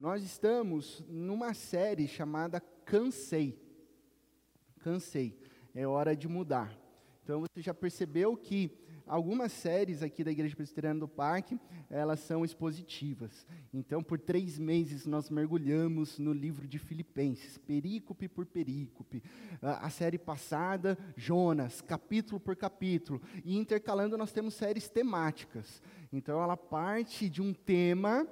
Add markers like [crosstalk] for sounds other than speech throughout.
Nós estamos numa série chamada Cansei. Cansei. É hora de mudar. Então você já percebeu que algumas séries aqui da Igreja Presbiteriana do Parque, elas são expositivas. Então, por três meses, nós mergulhamos no livro de Filipenses, perícope por perícope. A série passada, Jonas, capítulo por capítulo. E intercalando, nós temos séries temáticas. Então, ela parte de um tema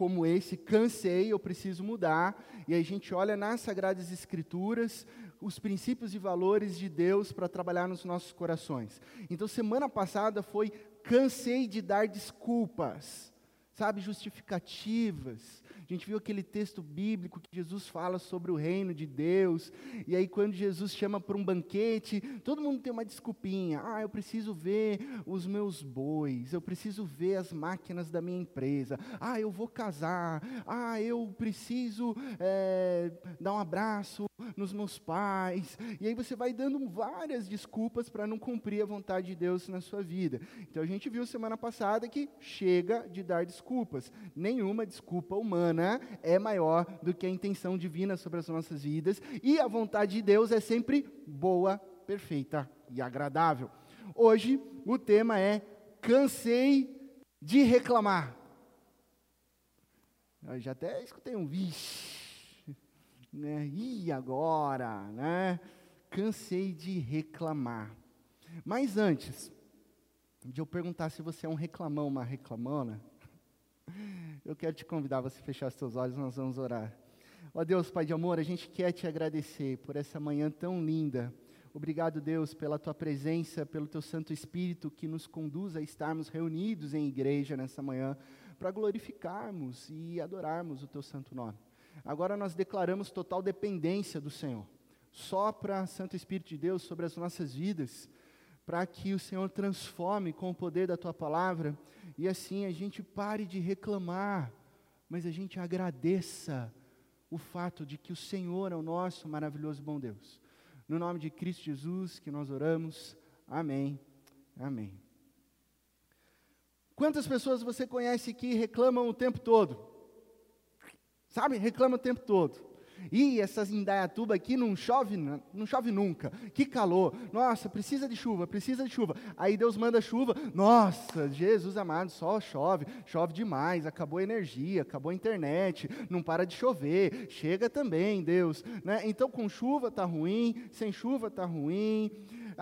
como esse, cansei, eu preciso mudar, e a gente olha nas Sagradas Escrituras os princípios e valores de Deus para trabalhar nos nossos corações. Então, semana passada foi cansei de dar desculpas, sabe, justificativas, a gente viu aquele texto bíblico que Jesus fala sobre o reino de Deus, e aí quando Jesus chama para um banquete, todo mundo tem uma desculpinha. Ah, eu preciso ver os meus bois, eu preciso ver as máquinas da minha empresa. Ah, eu vou casar. Ah, eu preciso é, dar um abraço nos meus pais. E aí você vai dando várias desculpas para não cumprir a vontade de Deus na sua vida. Então a gente viu semana passada que chega de dar desculpas. Nenhuma desculpa humana né, é maior do que a intenção divina sobre as nossas vidas, e a vontade de Deus é sempre boa, perfeita e agradável. Hoje o tema é cansei de reclamar. Eu já até escutei um vixe, né? E agora, né? Cansei de reclamar. Mas antes de eu perguntar se você é um reclamão, uma reclamona, eu quero te convidar você fechar seus olhos, nós vamos orar. Ó Deus, Pai de amor, a gente quer te agradecer por essa manhã tão linda. Obrigado, Deus, pela tua presença, pelo teu Santo Espírito que nos conduz a estarmos reunidos em igreja nessa manhã para glorificarmos e adorarmos o teu santo nome. Agora nós declaramos total dependência do Senhor. Sopra, Santo Espírito de Deus, sobre as nossas vidas para que o Senhor transforme com o poder da tua palavra e assim a gente pare de reclamar, mas a gente agradeça o fato de que o Senhor é o nosso maravilhoso bom Deus. No nome de Cristo Jesus que nós oramos. Amém. Amém. Quantas pessoas você conhece que reclamam o tempo todo? Sabe? Reclama o tempo todo. E essas Indaiatuba aqui não chove, não chove nunca. Que calor. Nossa, precisa de chuva, precisa de chuva. Aí Deus manda chuva. Nossa, Jesus amado, só chove, chove demais, acabou a energia, acabou a internet, não para de chover. Chega também, Deus, né? Então com chuva tá ruim, sem chuva tá ruim.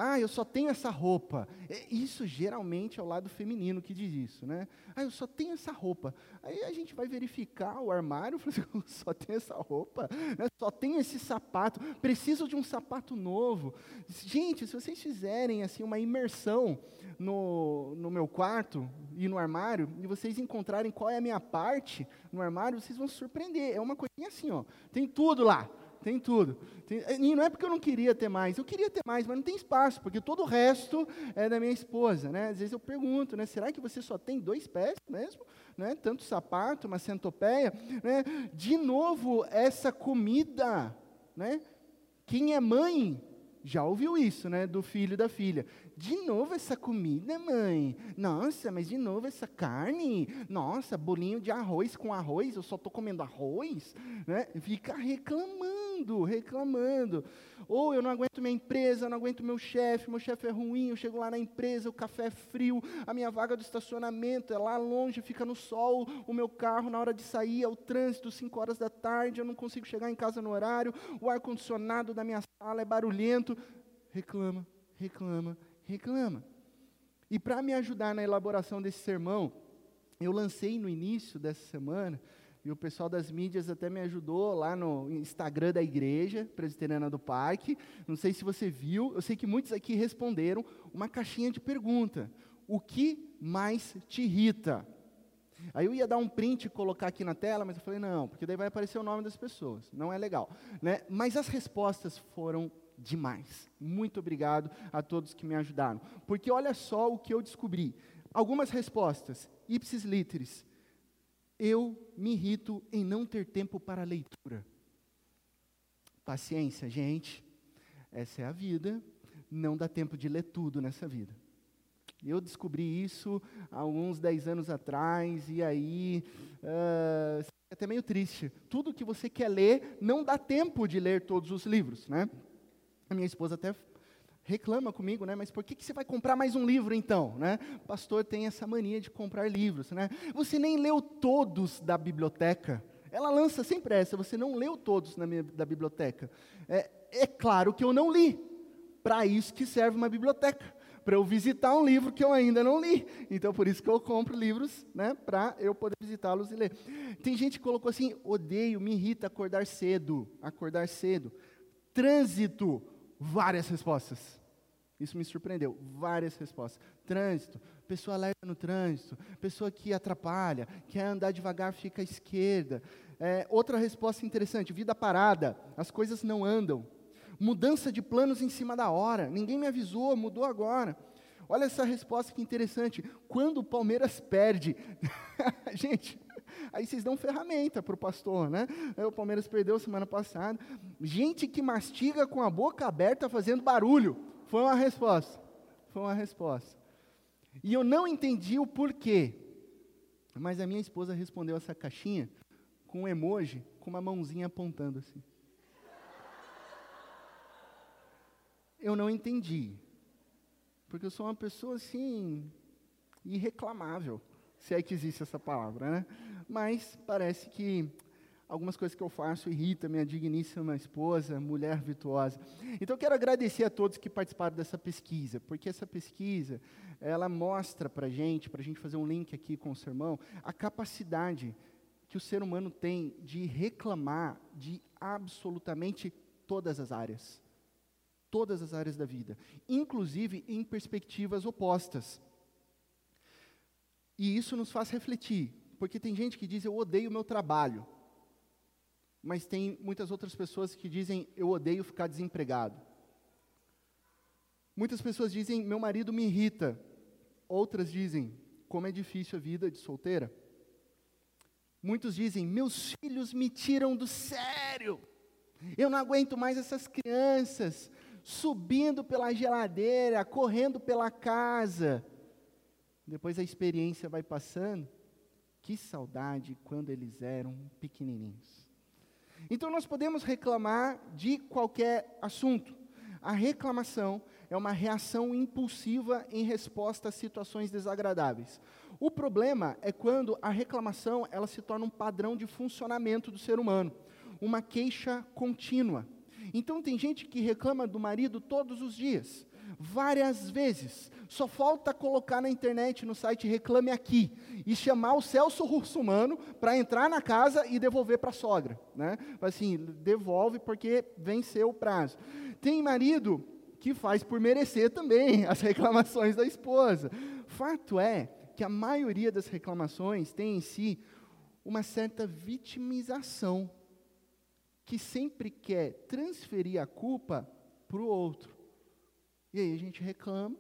Ah, eu só tenho essa roupa. É, isso geralmente é o lado feminino que diz isso, né? Ah, eu só tenho essa roupa. Aí a gente vai verificar o armário, assim, [laughs] só tenho essa roupa, né? só tenho esse sapato, preciso de um sapato novo. Gente, se vocês fizerem assim uma imersão no, no meu quarto e no armário, e vocês encontrarem qual é a minha parte no armário, vocês vão se surpreender. É uma coisinha assim, ó. Tem tudo lá tem tudo. Tem, e não é porque eu não queria ter mais, eu queria ter mais, mas não tem espaço, porque todo o resto é da minha esposa, né? Às vezes eu pergunto, né? Será que você só tem dois pés mesmo? Né? Tanto sapato, uma centopeia, né? De novo, essa comida, né? Quem é mãe já ouviu isso, né? Do filho e da filha. De novo essa comida, mãe. Nossa, mas de novo essa carne. Nossa, bolinho de arroz com arroz. Eu só estou comendo arroz. Né? Fica reclamando, reclamando. Ou eu não aguento minha empresa, eu não aguento meu chefe. Meu chefe é ruim. Eu chego lá na empresa, o café é frio. A minha vaga do estacionamento é lá longe, fica no sol. O meu carro, na hora de sair, é o trânsito, 5 horas da tarde. Eu não consigo chegar em casa no horário. O ar-condicionado da minha sala é barulhento. Reclama, reclama, reclama. E para me ajudar na elaboração desse sermão, eu lancei no início dessa semana, e o pessoal das mídias até me ajudou lá no Instagram da igreja, Presbiteriana do Parque. Não sei se você viu, eu sei que muitos aqui responderam uma caixinha de pergunta. O que mais te irrita? Aí eu ia dar um print e colocar aqui na tela, mas eu falei, não, porque daí vai aparecer o nome das pessoas. Não é legal. Né? Mas as respostas foram demais. Muito obrigado a todos que me ajudaram. Porque olha só o que eu descobri. Algumas respostas. Ipsis literis. Eu me irrito em não ter tempo para leitura. Paciência, gente. Essa é a vida. Não dá tempo de ler tudo nessa vida. Eu descobri isso há uns 10 anos atrás, e aí, uh, é até meio triste. Tudo que você quer ler, não dá tempo de ler todos os livros, né? A minha esposa até reclama comigo, né? Mas por que, que você vai comprar mais um livro então, né? O pastor tem essa mania de comprar livros, né? Você nem leu todos da biblioteca. Ela lança sempre essa, você não leu todos na minha, da biblioteca. É, é claro que eu não li. Para isso que serve uma biblioteca para eu visitar um livro que eu ainda não li. Então, por isso que eu compro livros, né, para eu poder visitá-los e ler. Tem gente que colocou assim: odeio, me irrita acordar cedo. Acordar cedo. Trânsito, várias respostas. Isso me surpreendeu, várias respostas. Trânsito, pessoa alerta no trânsito, pessoa que atrapalha, quer andar devagar, fica à esquerda. É, outra resposta interessante: vida parada, as coisas não andam. Mudança de planos em cima da hora. Ninguém me avisou, mudou agora. Olha essa resposta que interessante. Quando o Palmeiras perde. [laughs] Gente, aí vocês dão ferramenta para o pastor, né? O Palmeiras perdeu semana passada. Gente que mastiga com a boca aberta fazendo barulho. Foi uma resposta. Foi uma resposta. E eu não entendi o porquê. Mas a minha esposa respondeu essa caixinha com um emoji, com uma mãozinha apontando assim. eu não entendi. Porque eu sou uma pessoa assim, irreclamável, se é que existe essa palavra, né? Mas parece que algumas coisas que eu faço irritam minha digníssima esposa, mulher virtuosa. Então quero agradecer a todos que participaram dessa pesquisa, porque essa pesquisa, ela mostra para gente, para a gente fazer um link aqui com o sermão, a capacidade que o ser humano tem de reclamar de absolutamente todas as áreas todas as áreas da vida, inclusive em perspectivas opostas. E isso nos faz refletir, porque tem gente que diz eu odeio o meu trabalho, mas tem muitas outras pessoas que dizem eu odeio ficar desempregado. Muitas pessoas dizem meu marido me irrita, outras dizem como é difícil a vida de solteira. Muitos dizem meus filhos me tiram do sério. Eu não aguento mais essas crianças subindo pela geladeira, correndo pela casa. Depois a experiência vai passando. Que saudade quando eles eram pequenininhos. Então nós podemos reclamar de qualquer assunto. A reclamação é uma reação impulsiva em resposta a situações desagradáveis. O problema é quando a reclamação ela se torna um padrão de funcionamento do ser humano, uma queixa contínua. Então tem gente que reclama do marido todos os dias, várias vezes. Só falta colocar na internet, no site Reclame Aqui, e chamar o Celso Russumano para entrar na casa e devolver para a sogra. Né? Assim, devolve porque venceu o prazo. Tem marido que faz por merecer também [laughs] as reclamações da esposa. Fato é que a maioria das reclamações tem em si uma certa vitimização que sempre quer transferir a culpa para o outro. E aí a gente reclama,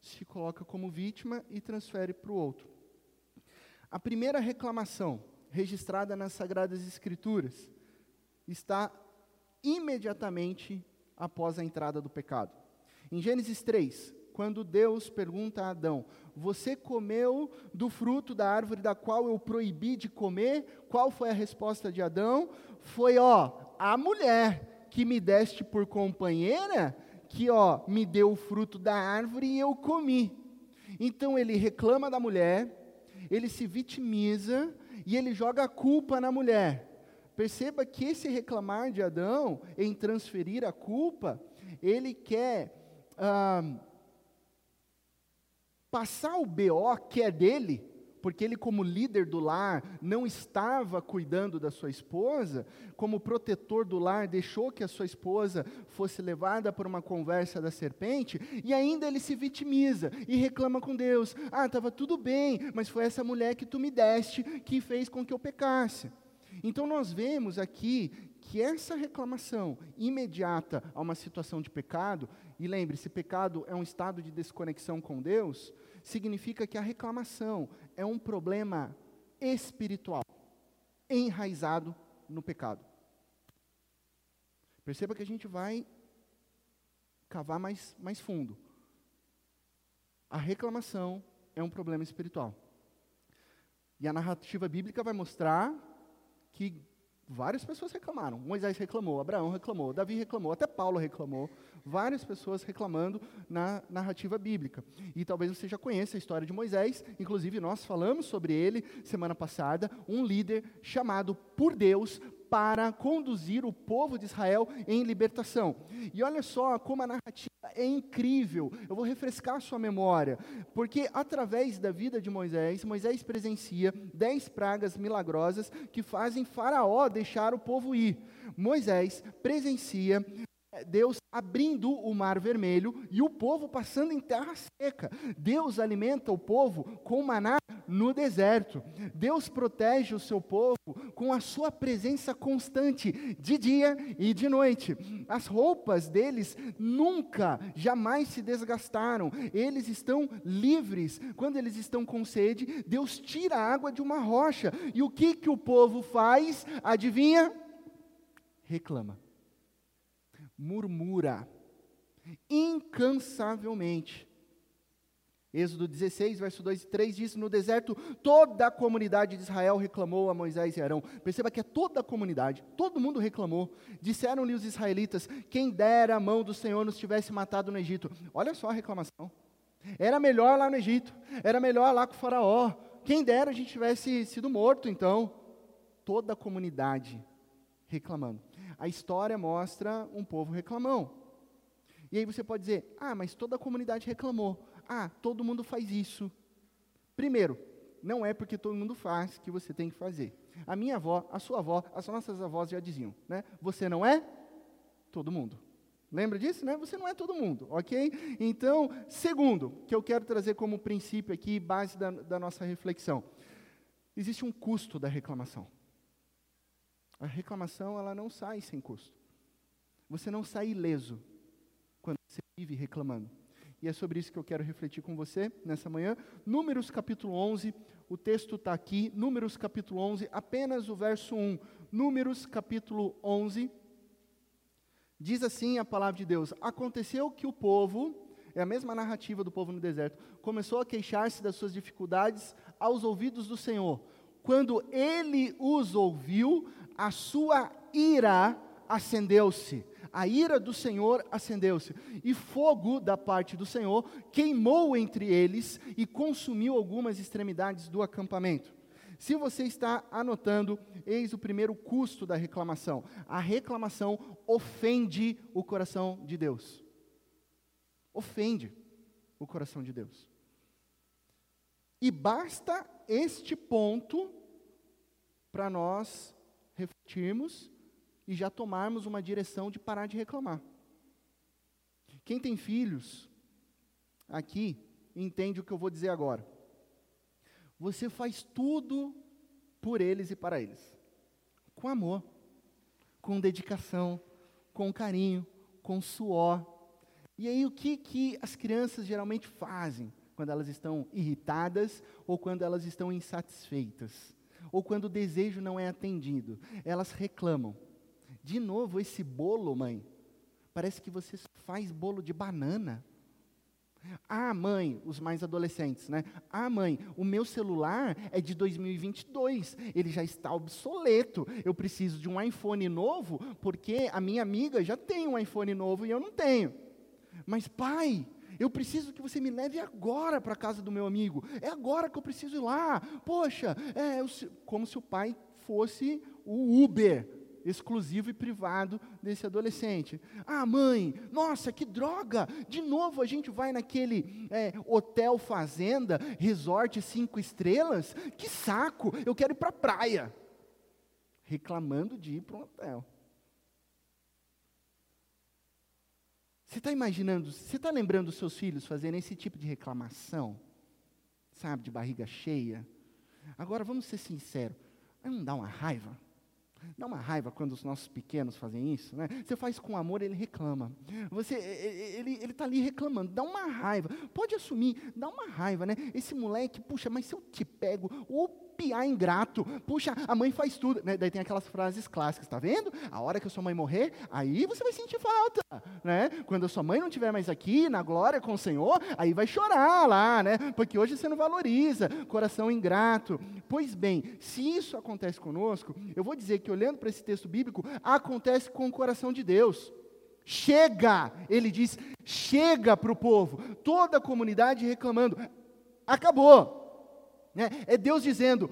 se coloca como vítima e transfere para o outro. A primeira reclamação registrada nas Sagradas Escrituras está imediatamente após a entrada do pecado. Em Gênesis 3, quando Deus pergunta a Adão: Você comeu do fruto da árvore da qual eu proibi de comer? Qual foi a resposta de Adão? Foi, ó, a mulher que me deste por companheira, que ó, me deu o fruto da árvore e eu comi. Então ele reclama da mulher, ele se vitimiza e ele joga a culpa na mulher. Perceba que esse reclamar de Adão em transferir a culpa, ele quer ah, passar o BO que é dele porque ele, como líder do lar, não estava cuidando da sua esposa, como protetor do lar, deixou que a sua esposa fosse levada por uma conversa da serpente, e ainda ele se vitimiza e reclama com Deus: Ah, estava tudo bem, mas foi essa mulher que tu me deste que fez com que eu pecasse. Então nós vemos aqui que essa reclamação imediata a uma situação de pecado, e lembre-se, pecado é um estado de desconexão com Deus, significa que a reclamação é um problema espiritual, enraizado no pecado. Perceba que a gente vai cavar mais, mais fundo. A reclamação é um problema espiritual. E a narrativa bíblica vai mostrar que várias pessoas reclamaram. Moisés reclamou, Abraão reclamou, Davi reclamou, até Paulo reclamou. Várias pessoas reclamando na narrativa bíblica. E talvez você já conheça a história de Moisés, inclusive nós falamos sobre ele semana passada, um líder chamado por Deus para conduzir o povo de Israel em libertação. E olha só como a narrativa é incrível. Eu vou refrescar a sua memória, porque através da vida de Moisés, Moisés presencia dez pragas milagrosas que fazem Faraó deixar o povo ir. Moisés presencia Deus abrindo o mar vermelho e o povo passando em terra seca. Deus alimenta o povo com maná no deserto. Deus protege o seu povo com a sua presença constante, de dia e de noite. As roupas deles nunca, jamais se desgastaram. Eles estão livres. Quando eles estão com sede, Deus tira a água de uma rocha. E o que, que o povo faz? Adivinha? Reclama murmura incansavelmente. Êxodo 16, verso 2 e 3 diz: No deserto, toda a comunidade de Israel reclamou a Moisés e Arão. Perceba que é toda a comunidade, todo mundo reclamou. Disseram-lhe os israelitas: Quem dera a mão do Senhor nos tivesse matado no Egito. Olha só a reclamação. Era melhor lá no Egito, era melhor lá com o Faraó. Quem dera a gente tivesse sido morto, então. Toda a comunidade reclamando a história mostra um povo reclamão. E aí você pode dizer: ah, mas toda a comunidade reclamou. Ah, todo mundo faz isso. Primeiro, não é porque todo mundo faz que você tem que fazer. A minha avó, a sua avó, as nossas avós já diziam, né? Você não é todo mundo. Lembra disso, né? Você não é todo mundo, ok? Então, segundo, que eu quero trazer como princípio aqui, base da, da nossa reflexão. Existe um custo da reclamação. A reclamação ela não sai sem custo. Você não sai ileso quando você vive reclamando. E é sobre isso que eu quero refletir com você nessa manhã. Números capítulo 11, o texto está aqui. Números capítulo 11, apenas o verso 1. Números capítulo 11, diz assim a palavra de Deus: Aconteceu que o povo, é a mesma narrativa do povo no deserto, começou a queixar-se das suas dificuldades aos ouvidos do Senhor. Quando ele os ouviu, a sua ira acendeu-se. A ira do Senhor acendeu-se, e fogo da parte do Senhor queimou entre eles e consumiu algumas extremidades do acampamento. Se você está anotando, eis o primeiro custo da reclamação. A reclamação ofende o coração de Deus. Ofende o coração de Deus. E basta este ponto para nós refletirmos e já tomarmos uma direção de parar de reclamar. Quem tem filhos aqui entende o que eu vou dizer agora. Você faz tudo por eles e para eles, com amor, com dedicação, com carinho, com suor. E aí o que que as crianças geralmente fazem quando elas estão irritadas ou quando elas estão insatisfeitas? ou quando o desejo não é atendido, elas reclamam. De novo, esse bolo, mãe, parece que você faz bolo de banana. Ah, mãe, os mais adolescentes, né? Ah, mãe, o meu celular é de 2022, ele já está obsoleto. Eu preciso de um iPhone novo, porque a minha amiga já tem um iPhone novo e eu não tenho. Mas, pai, eu preciso que você me leve agora para a casa do meu amigo. É agora que eu preciso ir lá. Poxa, é como se o pai fosse o Uber exclusivo e privado desse adolescente. Ah, mãe, nossa, que droga! De novo a gente vai naquele é, hotel fazenda, resort cinco estrelas? Que saco! Eu quero ir para a praia. Reclamando de ir para um hotel. Você está imaginando, você está lembrando os seus filhos fazendo esse tipo de reclamação? Sabe, de barriga cheia? Agora, vamos ser sinceros, não dá uma raiva? Dá uma raiva quando os nossos pequenos fazem isso, né? Você faz com amor, ele reclama. Você, ele está ali reclamando, dá uma raiva. Pode assumir, dá uma raiva, né? Esse moleque, puxa, mas se eu te pego, o piá ingrato. Puxa, a mãe faz tudo. Né? Daí tem aquelas frases clássicas, tá vendo? A hora que a sua mãe morrer, aí você vai sentir falta, né? Quando a sua mãe não estiver mais aqui, na glória com o Senhor, aí vai chorar lá, né? Porque hoje você não valoriza, coração ingrato. Pois bem, se isso acontece conosco, eu vou dizer que olhando para esse texto bíblico, acontece com o coração de Deus. Chega, ele diz, chega para o povo, toda a comunidade reclamando, acabou. Né? É Deus dizendo,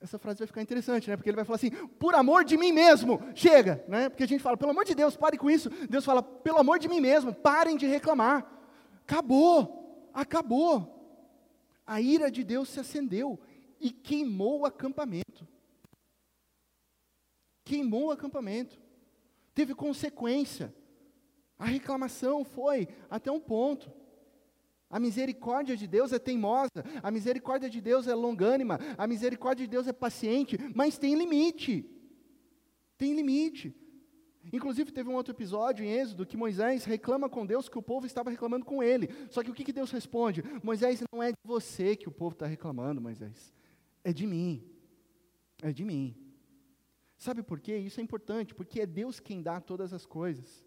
essa frase vai ficar interessante, né? Porque ele vai falar assim, por amor de mim mesmo, chega, né? Porque a gente fala, pelo amor de Deus, pare com isso. Deus fala, pelo amor de mim mesmo, parem de reclamar. Acabou, acabou. A ira de Deus se acendeu e queimou o acampamento. Queimou o acampamento. Teve consequência. A reclamação foi até um ponto. A misericórdia de Deus é teimosa, a misericórdia de Deus é longânima, a misericórdia de Deus é paciente, mas tem limite. Tem limite. Inclusive, teve um outro episódio em Êxodo que Moisés reclama com Deus que o povo estava reclamando com ele. Só que o que, que Deus responde? Moisés, não é de você que o povo está reclamando, Moisés. É de mim. É de mim. Sabe por quê? Isso é importante, porque é Deus quem dá todas as coisas.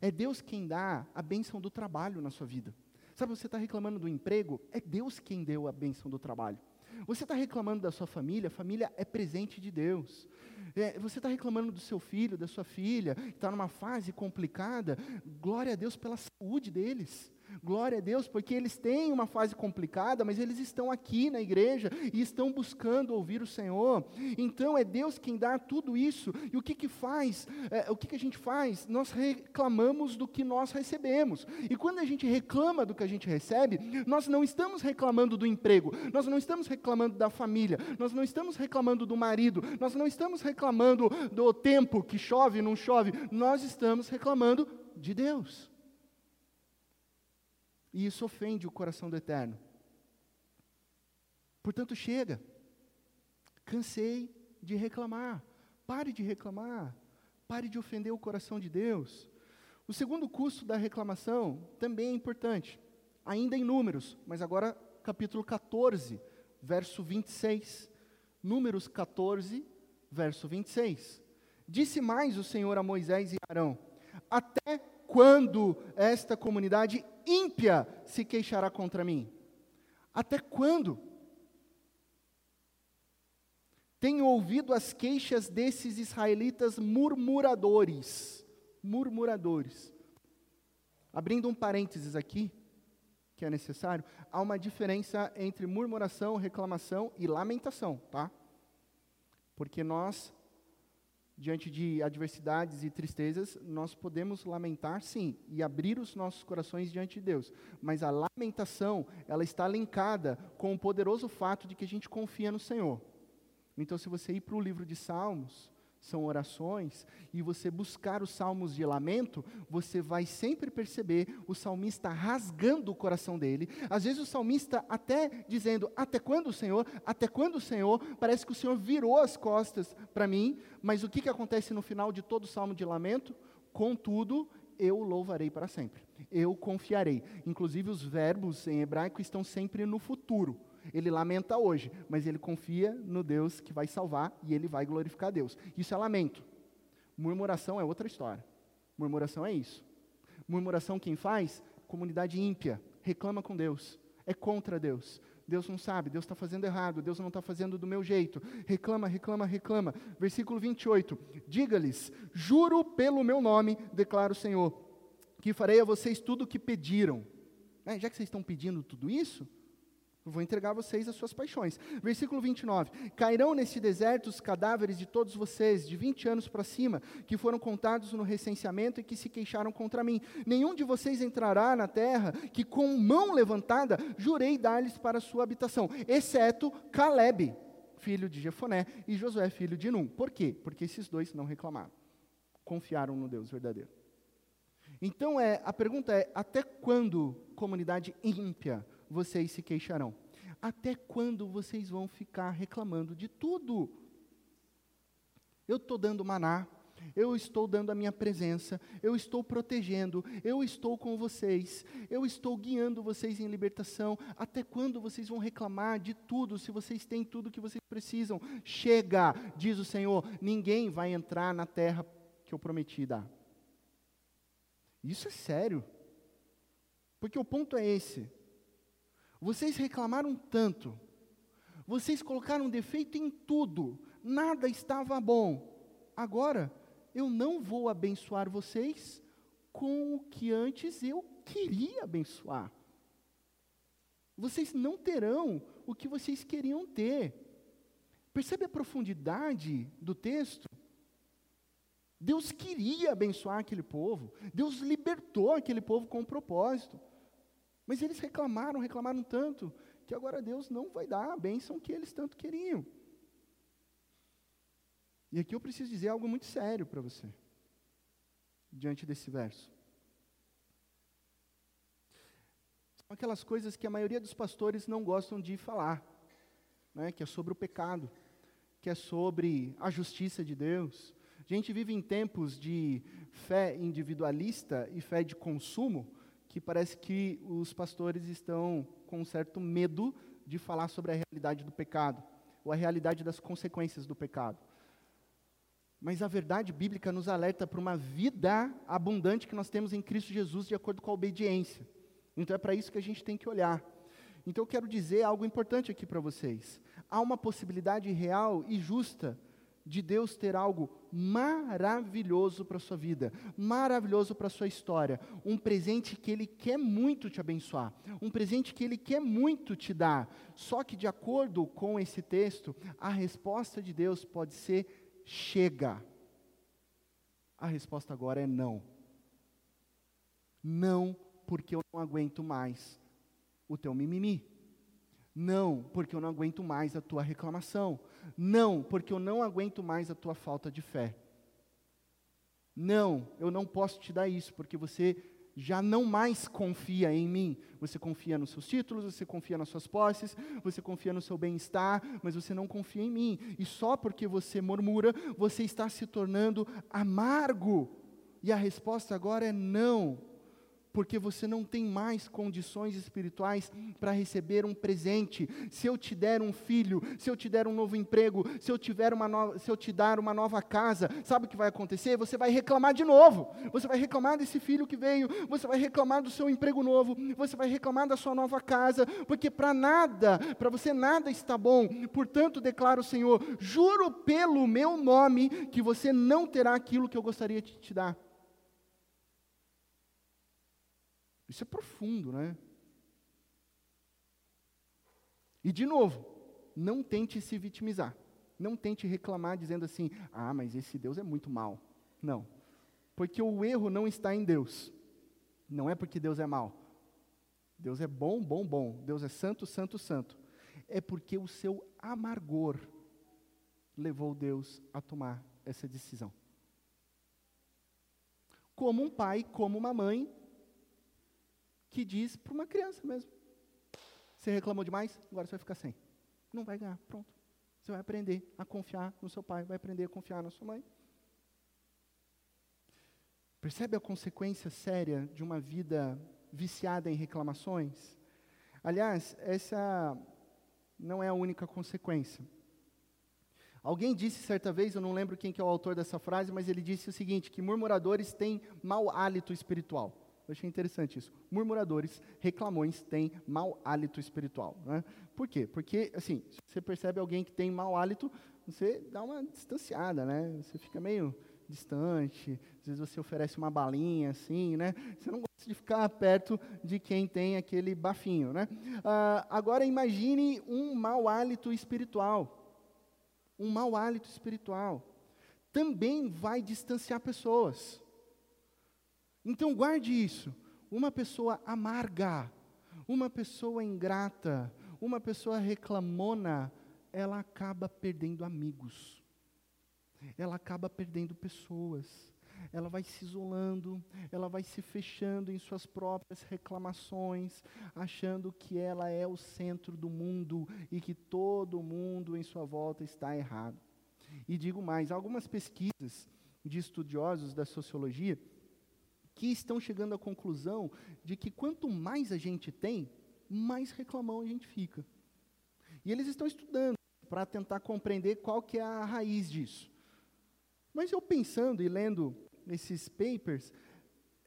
É Deus quem dá a bênção do trabalho na sua vida. Sabe, você está reclamando do emprego? É Deus quem deu a bênção do trabalho. Você está reclamando da sua família? Família é presente de Deus. É, você está reclamando do seu filho, da sua filha, está numa fase complicada? Glória a Deus pela saúde deles. Glória a Deus, porque eles têm uma fase complicada, mas eles estão aqui na igreja e estão buscando ouvir o Senhor. Então é Deus quem dá tudo isso. E o que que faz? É, o que que a gente faz? Nós reclamamos do que nós recebemos. E quando a gente reclama do que a gente recebe, nós não estamos reclamando do emprego, nós não estamos reclamando da família, nós não estamos reclamando do marido, nós não estamos reclamando do tempo que chove, não chove, nós estamos reclamando de Deus. E isso ofende o coração do Eterno. Portanto, chega. Cansei de reclamar. Pare de reclamar. Pare de ofender o coração de Deus. O segundo custo da reclamação também é importante, ainda em Números, mas agora capítulo 14, verso 26. Números 14, verso 26. Disse mais o Senhor a Moisés e Arão: Até quando esta comunidade ímpia se queixará contra mim? Até quando? Tenho ouvido as queixas desses israelitas murmuradores. Murmuradores. Abrindo um parênteses aqui, que é necessário, há uma diferença entre murmuração, reclamação e lamentação, tá? Porque nós diante de adversidades e tristezas, nós podemos lamentar sim e abrir os nossos corações diante de Deus. Mas a lamentação, ela está linkada com o poderoso fato de que a gente confia no Senhor. Então, se você ir para o livro de Salmos, são orações, e você buscar os salmos de lamento, você vai sempre perceber o salmista rasgando o coração dele. Às vezes o salmista até dizendo: Até quando, Senhor? Até quando, Senhor? Parece que o Senhor virou as costas para mim, mas o que, que acontece no final de todo o salmo de lamento? Contudo, eu louvarei para sempre, eu confiarei. Inclusive, os verbos em hebraico estão sempre no futuro. Ele lamenta hoje, mas ele confia no Deus que vai salvar e ele vai glorificar Deus. Isso é lamento. Murmuração é outra história. Murmuração é isso. Murmuração quem faz? Comunidade ímpia. Reclama com Deus. É contra Deus. Deus não sabe, Deus está fazendo errado, Deus não está fazendo do meu jeito. Reclama, reclama, reclama. Versículo 28. Diga-lhes: Juro pelo meu nome, declara o Senhor, que farei a vocês tudo o que pediram. É, já que vocês estão pedindo tudo isso, vou entregar a vocês as suas paixões. Versículo 29. Cairão nesse deserto os cadáveres de todos vocês, de 20 anos para cima, que foram contados no recenseamento e que se queixaram contra mim. Nenhum de vocês entrará na terra que com mão levantada jurei dar-lhes para sua habitação, exceto Caleb, filho de Jefoné, e Josué, filho de Num. Por quê? Porque esses dois não reclamaram. Confiaram no Deus verdadeiro. Então é, a pergunta é: até quando comunidade ímpia vocês se queixarão? Até quando vocês vão ficar reclamando de tudo? Eu estou dando maná, eu estou dando a minha presença, eu estou protegendo, eu estou com vocês, eu estou guiando vocês em libertação. Até quando vocês vão reclamar de tudo, se vocês têm tudo que vocês precisam? Chega, diz o Senhor, ninguém vai entrar na terra que eu prometi dar. Isso é sério, porque o ponto é esse. Vocês reclamaram tanto, vocês colocaram defeito em tudo, nada estava bom. Agora, eu não vou abençoar vocês com o que antes eu queria abençoar. Vocês não terão o que vocês queriam ter. Percebe a profundidade do texto? Deus queria abençoar aquele povo, Deus libertou aquele povo com um propósito. Mas eles reclamaram, reclamaram tanto, que agora Deus não vai dar a bênção que eles tanto queriam. E aqui eu preciso dizer algo muito sério para você, diante desse verso. São aquelas coisas que a maioria dos pastores não gostam de falar, né, que é sobre o pecado, que é sobre a justiça de Deus. A gente vive em tempos de fé individualista e fé de consumo, que parece que os pastores estão com um certo medo de falar sobre a realidade do pecado, ou a realidade das consequências do pecado. Mas a verdade bíblica nos alerta para uma vida abundante que nós temos em Cristo Jesus, de acordo com a obediência. Então é para isso que a gente tem que olhar. Então eu quero dizer algo importante aqui para vocês. Há uma possibilidade real e justa de Deus ter algo maravilhoso para a sua vida, maravilhoso para a sua história, um presente que Ele quer muito te abençoar, um presente que Ele quer muito te dar. Só que, de acordo com esse texto, a resposta de Deus pode ser chega. A resposta agora é não. Não, porque eu não aguento mais o teu mimimi. Não, porque eu não aguento mais a tua reclamação. Não, porque eu não aguento mais a tua falta de fé. Não, eu não posso te dar isso, porque você já não mais confia em mim. Você confia nos seus títulos, você confia nas suas posses, você confia no seu bem-estar, mas você não confia em mim. E só porque você murmura, você está se tornando amargo. E a resposta agora é não porque você não tem mais condições espirituais para receber um presente. Se eu te der um filho, se eu te der um novo emprego, se eu, tiver uma nova, se eu te dar uma nova casa, sabe o que vai acontecer? Você vai reclamar de novo. Você vai reclamar desse filho que veio, você vai reclamar do seu emprego novo, você vai reclamar da sua nova casa, porque para nada, para você nada está bom. Portanto, declara o Senhor: juro pelo meu nome que você não terá aquilo que eu gostaria de te dar. Isso é profundo, né? E de novo, não tente se vitimizar. Não tente reclamar dizendo assim: "Ah, mas esse Deus é muito mal". Não. Porque o erro não está em Deus. Não é porque Deus é mal. Deus é bom, bom, bom. Deus é santo, santo, santo. É porque o seu amargor levou Deus a tomar essa decisão. Como um pai, como uma mãe, que diz para uma criança mesmo: Você reclamou demais, agora você vai ficar sem. Não vai ganhar, pronto. Você vai aprender a confiar no seu pai, vai aprender a confiar na sua mãe. Percebe a consequência séria de uma vida viciada em reclamações? Aliás, essa não é a única consequência. Alguém disse certa vez, eu não lembro quem que é o autor dessa frase, mas ele disse o seguinte, que murmuradores têm mau hálito espiritual. Eu achei interessante isso. Murmuradores, reclamões têm mau hálito espiritual. Né? Por quê? Porque, assim, se você percebe alguém que tem mau hálito, você dá uma distanciada, né? Você fica meio distante, às vezes você oferece uma balinha, assim, né? Você não gosta de ficar perto de quem tem aquele bafinho, né? Ah, agora imagine um mau hálito espiritual. Um mau hálito espiritual também vai distanciar pessoas. Então guarde isso. Uma pessoa amarga, uma pessoa ingrata, uma pessoa reclamona, ela acaba perdendo amigos. Ela acaba perdendo pessoas. Ela vai se isolando, ela vai se fechando em suas próprias reclamações, achando que ela é o centro do mundo e que todo mundo em sua volta está errado. E digo mais, algumas pesquisas de estudiosos da sociologia que estão chegando à conclusão de que quanto mais a gente tem, mais reclamão a gente fica. E eles estão estudando para tentar compreender qual que é a raiz disso. Mas eu pensando e lendo esses papers,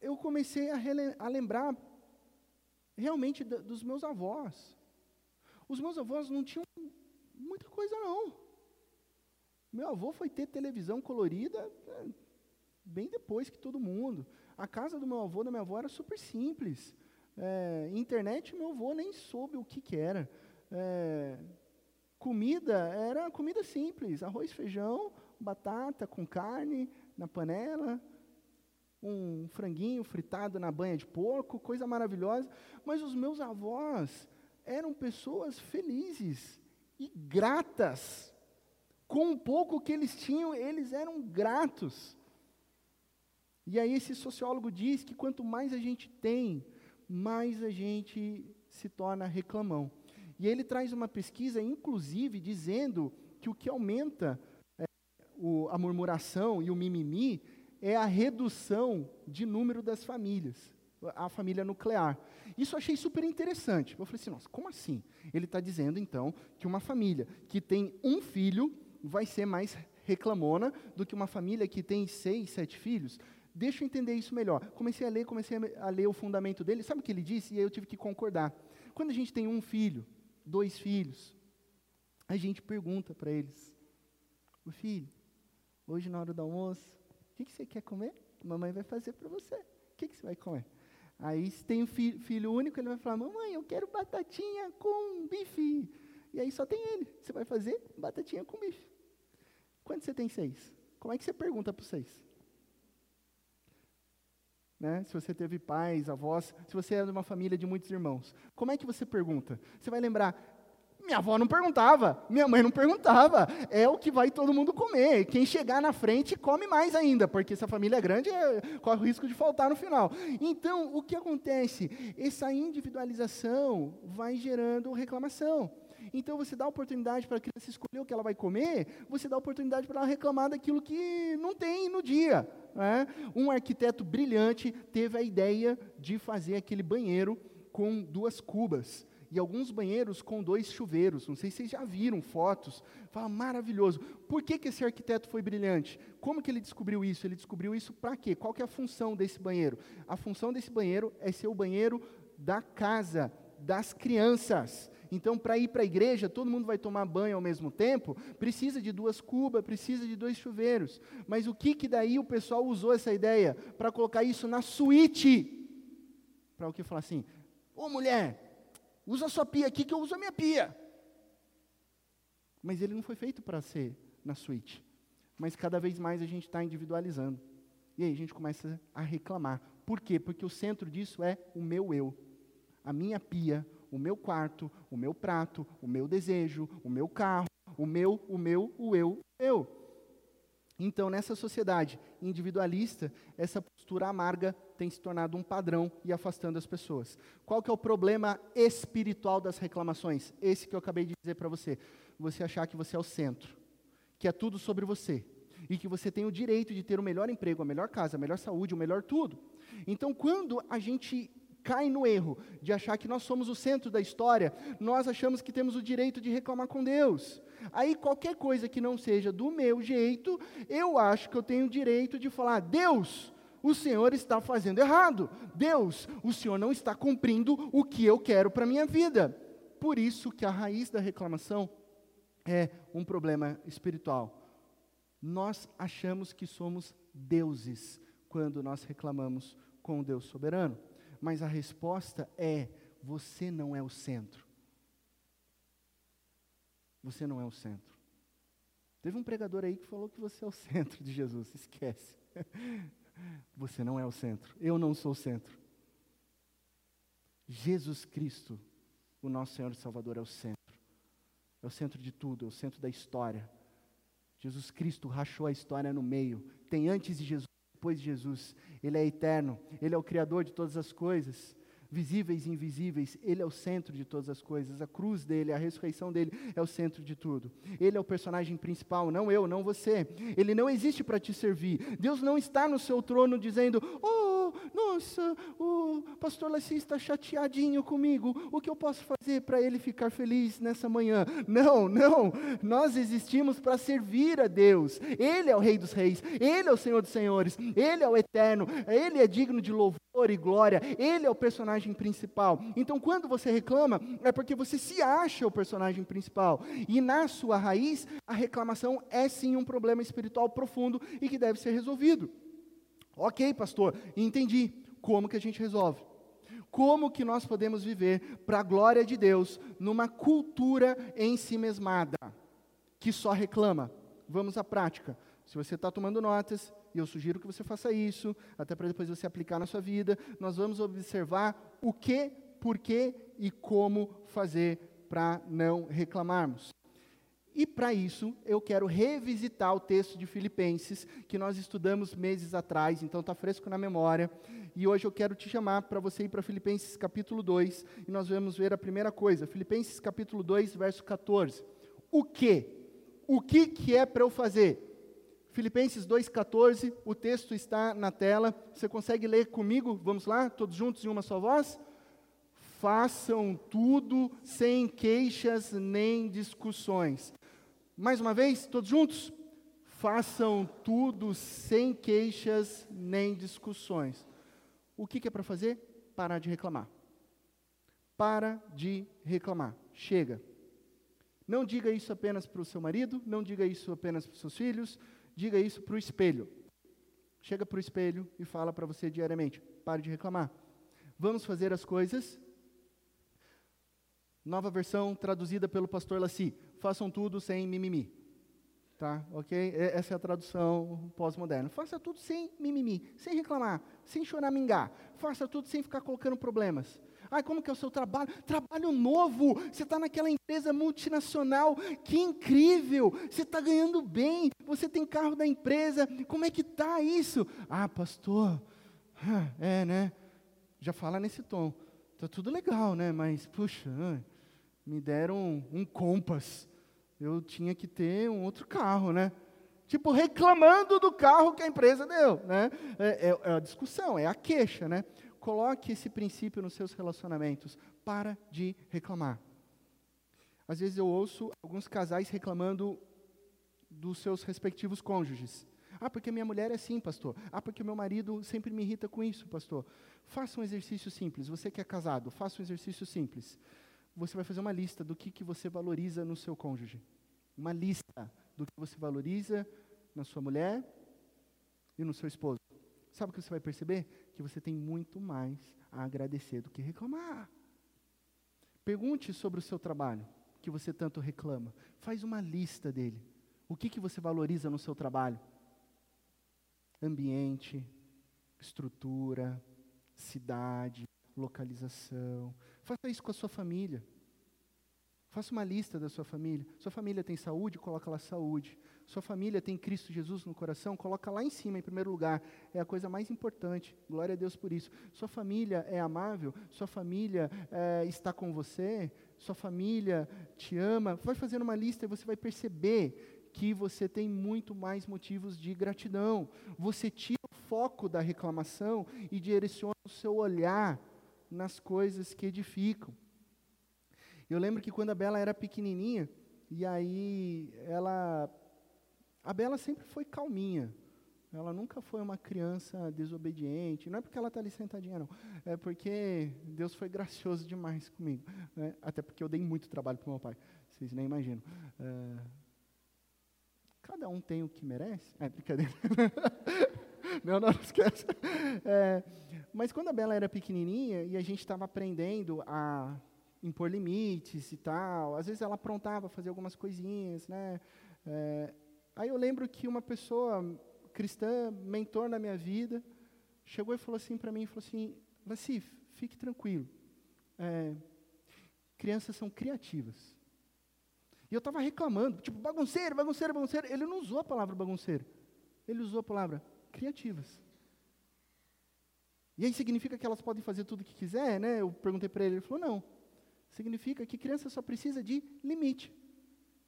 eu comecei a, a lembrar realmente dos meus avós. Os meus avós não tinham muita coisa não. Meu avô foi ter televisão colorida é, bem depois que todo mundo. A casa do meu avô da minha avó era super simples. É, internet, meu avô nem soube o que, que era. É, comida, era comida simples. Arroz, feijão, batata com carne na panela, um franguinho fritado na banha de porco, coisa maravilhosa. Mas os meus avós eram pessoas felizes e gratas. Com o pouco que eles tinham, eles eram gratos. E aí esse sociólogo diz que quanto mais a gente tem, mais a gente se torna reclamão. E ele traz uma pesquisa, inclusive, dizendo que o que aumenta é, o, a murmuração e o mimimi é a redução de número das famílias, a família nuclear. Isso eu achei super interessante. Eu falei assim, nossa, como assim? Ele está dizendo, então, que uma família que tem um filho vai ser mais reclamona do que uma família que tem seis, sete filhos. Deixa eu entender isso melhor. Comecei a ler, comecei a ler o fundamento dele. Sabe o que ele disse? E aí eu tive que concordar. Quando a gente tem um filho, dois filhos, a gente pergunta para eles: O filho, hoje na hora do almoço, o que, que você quer comer? Mamãe vai fazer para você. O que, que você vai comer? Aí, se tem um filho, filho único, ele vai falar: Mamãe, eu quero batatinha com bife. E aí só tem ele. Você vai fazer batatinha com bife. Quando você tem seis? Como é que você pergunta para os seis? Né? Se você teve pais, avós, se você é de uma família de muitos irmãos, como é que você pergunta? Você vai lembrar, minha avó não perguntava, minha mãe não perguntava, é o que vai todo mundo comer. Quem chegar na frente come mais ainda, porque se a família é grande, é, corre o risco de faltar no final. Então, o que acontece? Essa individualização vai gerando reclamação. Então você dá oportunidade para a criança escolher o que ela vai comer, você dá oportunidade para ela reclamar daquilo que não tem no dia. Né? Um arquiteto brilhante teve a ideia de fazer aquele banheiro com duas cubas e alguns banheiros com dois chuveiros. Não sei se vocês já viram fotos. Fala, maravilhoso. Por que, que esse arquiteto foi brilhante? Como que ele descobriu isso? Ele descobriu isso para quê? Qual que é a função desse banheiro? A função desse banheiro é ser o banheiro da casa, das crianças. Então, para ir para a igreja, todo mundo vai tomar banho ao mesmo tempo, precisa de duas cubas, precisa de dois chuveiros. Mas o que que daí o pessoal usou essa ideia para colocar isso na suíte? Para o que falar assim: "Ô mulher, usa a sua pia aqui que eu uso a minha pia". Mas ele não foi feito para ser na suíte. Mas cada vez mais a gente está individualizando. E aí a gente começa a reclamar. Por quê? Porque o centro disso é o meu eu. A minha pia, o meu quarto, o meu prato, o meu desejo, o meu carro, o meu, o meu, o eu, eu. Então, nessa sociedade individualista, essa postura amarga tem se tornado um padrão e afastando as pessoas. Qual que é o problema espiritual das reclamações? Esse que eu acabei de dizer para você. Você achar que você é o centro, que é tudo sobre você, e que você tem o direito de ter o melhor emprego, a melhor casa, a melhor saúde, o melhor tudo. Então, quando a gente cai no erro de achar que nós somos o centro da história, nós achamos que temos o direito de reclamar com Deus. Aí qualquer coisa que não seja do meu jeito, eu acho que eu tenho o direito de falar: Deus, o Senhor está fazendo errado. Deus, o Senhor não está cumprindo o que eu quero para a minha vida. Por isso que a raiz da reclamação é um problema espiritual. Nós achamos que somos deuses quando nós reclamamos com o Deus soberano mas a resposta é: você não é o centro. Você não é o centro. Teve um pregador aí que falou que você é o centro de Jesus, [laughs] esquece. Você não é o centro, eu não sou o centro. Jesus Cristo, o nosso Senhor e Salvador, é o centro. É o centro de tudo, é o centro da história. Jesus Cristo rachou a história no meio. Tem antes de Jesus depois de Jesus. Ele é eterno, ele é o criador de todas as coisas. visíveis e invisíveis, Ele é o centro de todas as coisas. A cruz dele, a ressurreição dele é o centro de tudo. Ele é o personagem principal, não eu, não você. Ele não existe para te servir. Deus não está no seu trono dizendo: Oh, nossa, o pastor Laci está chateadinho comigo. O que eu posso fazer para ele ficar feliz nessa manhã? Não, não. Nós existimos para servir a Deus. Ele é o Rei dos Reis, Ele é o Senhor dos Senhores, Ele é o Eterno, Ele é digno de louvor e glória, Ele é o personagem principal. Então, quando você reclama, é porque você se acha o personagem principal. E na sua raiz, a reclamação é sim um problema espiritual profundo e que deve ser resolvido. Ok, pastor, entendi. Como que a gente resolve? Como que nós podemos viver para a glória de Deus numa cultura em si mesmada, que só reclama? Vamos à prática. Se você está tomando notas, e eu sugiro que você faça isso, até para depois você aplicar na sua vida, nós vamos observar o que, por que e como fazer para não reclamarmos. E para isso, eu quero revisitar o texto de Filipenses, que nós estudamos meses atrás, então está fresco na memória. E hoje eu quero te chamar para você ir para Filipenses capítulo 2, e nós vamos ver a primeira coisa. Filipenses capítulo 2, verso 14. O que? O que, que é para eu fazer? Filipenses 2,14, o texto está na tela. Você consegue ler comigo? Vamos lá, todos juntos em uma só voz? Façam tudo sem queixas nem discussões. Mais uma vez, todos juntos? Façam tudo sem queixas nem discussões. O que, que é para fazer? Parar de reclamar. Para de reclamar. Chega. Não diga isso apenas para o seu marido, não diga isso apenas para os seus filhos, diga isso para o espelho. Chega para o espelho e fala para você diariamente: pare de reclamar. Vamos fazer as coisas. Nova versão traduzida pelo pastor Laci. Façam tudo sem mimimi. Tá? Ok? Essa é a tradução pós-moderna. Faça tudo sem mimimi, sem reclamar, sem choramingar. Faça tudo sem ficar colocando problemas. Ai, como que é o seu trabalho? Trabalho novo. Você está naquela empresa multinacional. Que incrível. Você está ganhando bem. Você tem carro da empresa. Como é que está isso? Ah, pastor. É, né? Já fala nesse tom. Está tudo legal, né? Mas, puxa, me deram um, um Compass. Eu tinha que ter um outro carro, né? Tipo, reclamando do carro que a empresa deu, né? É, é, é a discussão, é a queixa, né? coloque esse princípio nos seus relacionamentos. Para de reclamar. Às vezes eu ouço alguns casais reclamando dos seus respectivos cônjuges. Ah, porque minha mulher é assim, pastor. Ah, porque meu marido sempre me irrita com isso, pastor. Faça um exercício simples. Você que é casado, faça um exercício simples. Você vai fazer uma lista do que, que você valoriza no seu cônjuge. Uma lista do que você valoriza na sua mulher e no seu esposo. Sabe o que você vai perceber? Que você tem muito mais a agradecer do que reclamar. Pergunte sobre o seu trabalho, que você tanto reclama. Faz uma lista dele. O que, que você valoriza no seu trabalho? Ambiente, estrutura, cidade, localização. Faça isso com a sua família. Faça uma lista da sua família. Sua família tem saúde, coloca lá saúde. Sua família tem Cristo Jesus no coração, coloca lá em cima, em primeiro lugar. É a coisa mais importante. Glória a Deus por isso. Sua família é amável, sua família é, está com você, sua família te ama. Vai fazendo uma lista e você vai perceber que você tem muito mais motivos de gratidão. Você tira o foco da reclamação e direciona o seu olhar nas coisas que edificam. Eu lembro que quando a Bela era pequenininha, e aí ela. A Bela sempre foi calminha. Ela nunca foi uma criança desobediente. Não é porque ela está ali sentadinha, não. É porque Deus foi gracioso demais comigo. Né? Até porque eu dei muito trabalho para meu pai. Vocês nem imaginam. É... Cada um tem o que merece. É brincadeira. [laughs] [laughs] não, não, não esquece. É... Mas quando a Bela era pequenininha e a gente estava aprendendo a impor limites e tal. Às vezes ela aprontava fazer algumas coisinhas, né? É, aí eu lembro que uma pessoa cristã, mentor na minha vida, chegou e falou assim para mim, falou assim, Laci, fique tranquilo. É, crianças são criativas. E eu estava reclamando, tipo, bagunceiro, bagunceiro, bagunceiro. Ele não usou a palavra bagunceiro. Ele usou a palavra criativas. E aí significa que elas podem fazer tudo o que quiser, né? Eu perguntei para ele, ele falou: não. Significa que criança só precisa de limite.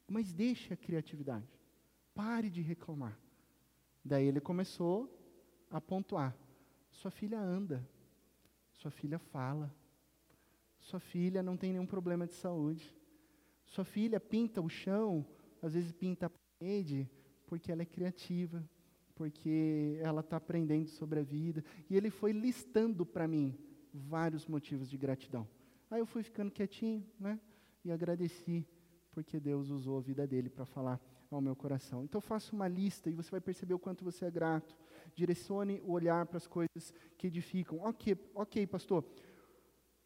Mas deixe a criatividade. Pare de reclamar. Daí ele começou a pontuar: sua filha anda, sua filha fala, sua filha não tem nenhum problema de saúde, sua filha pinta o chão, às vezes pinta a parede, porque ela é criativa, porque ela está aprendendo sobre a vida. E ele foi listando para mim vários motivos de gratidão. Aí eu fui ficando quietinho, né? E agradeci, porque Deus usou a vida dele para falar ao meu coração. Então faça uma lista e você vai perceber o quanto você é grato. Direcione o olhar para as coisas que edificam. Ok, ok, pastor.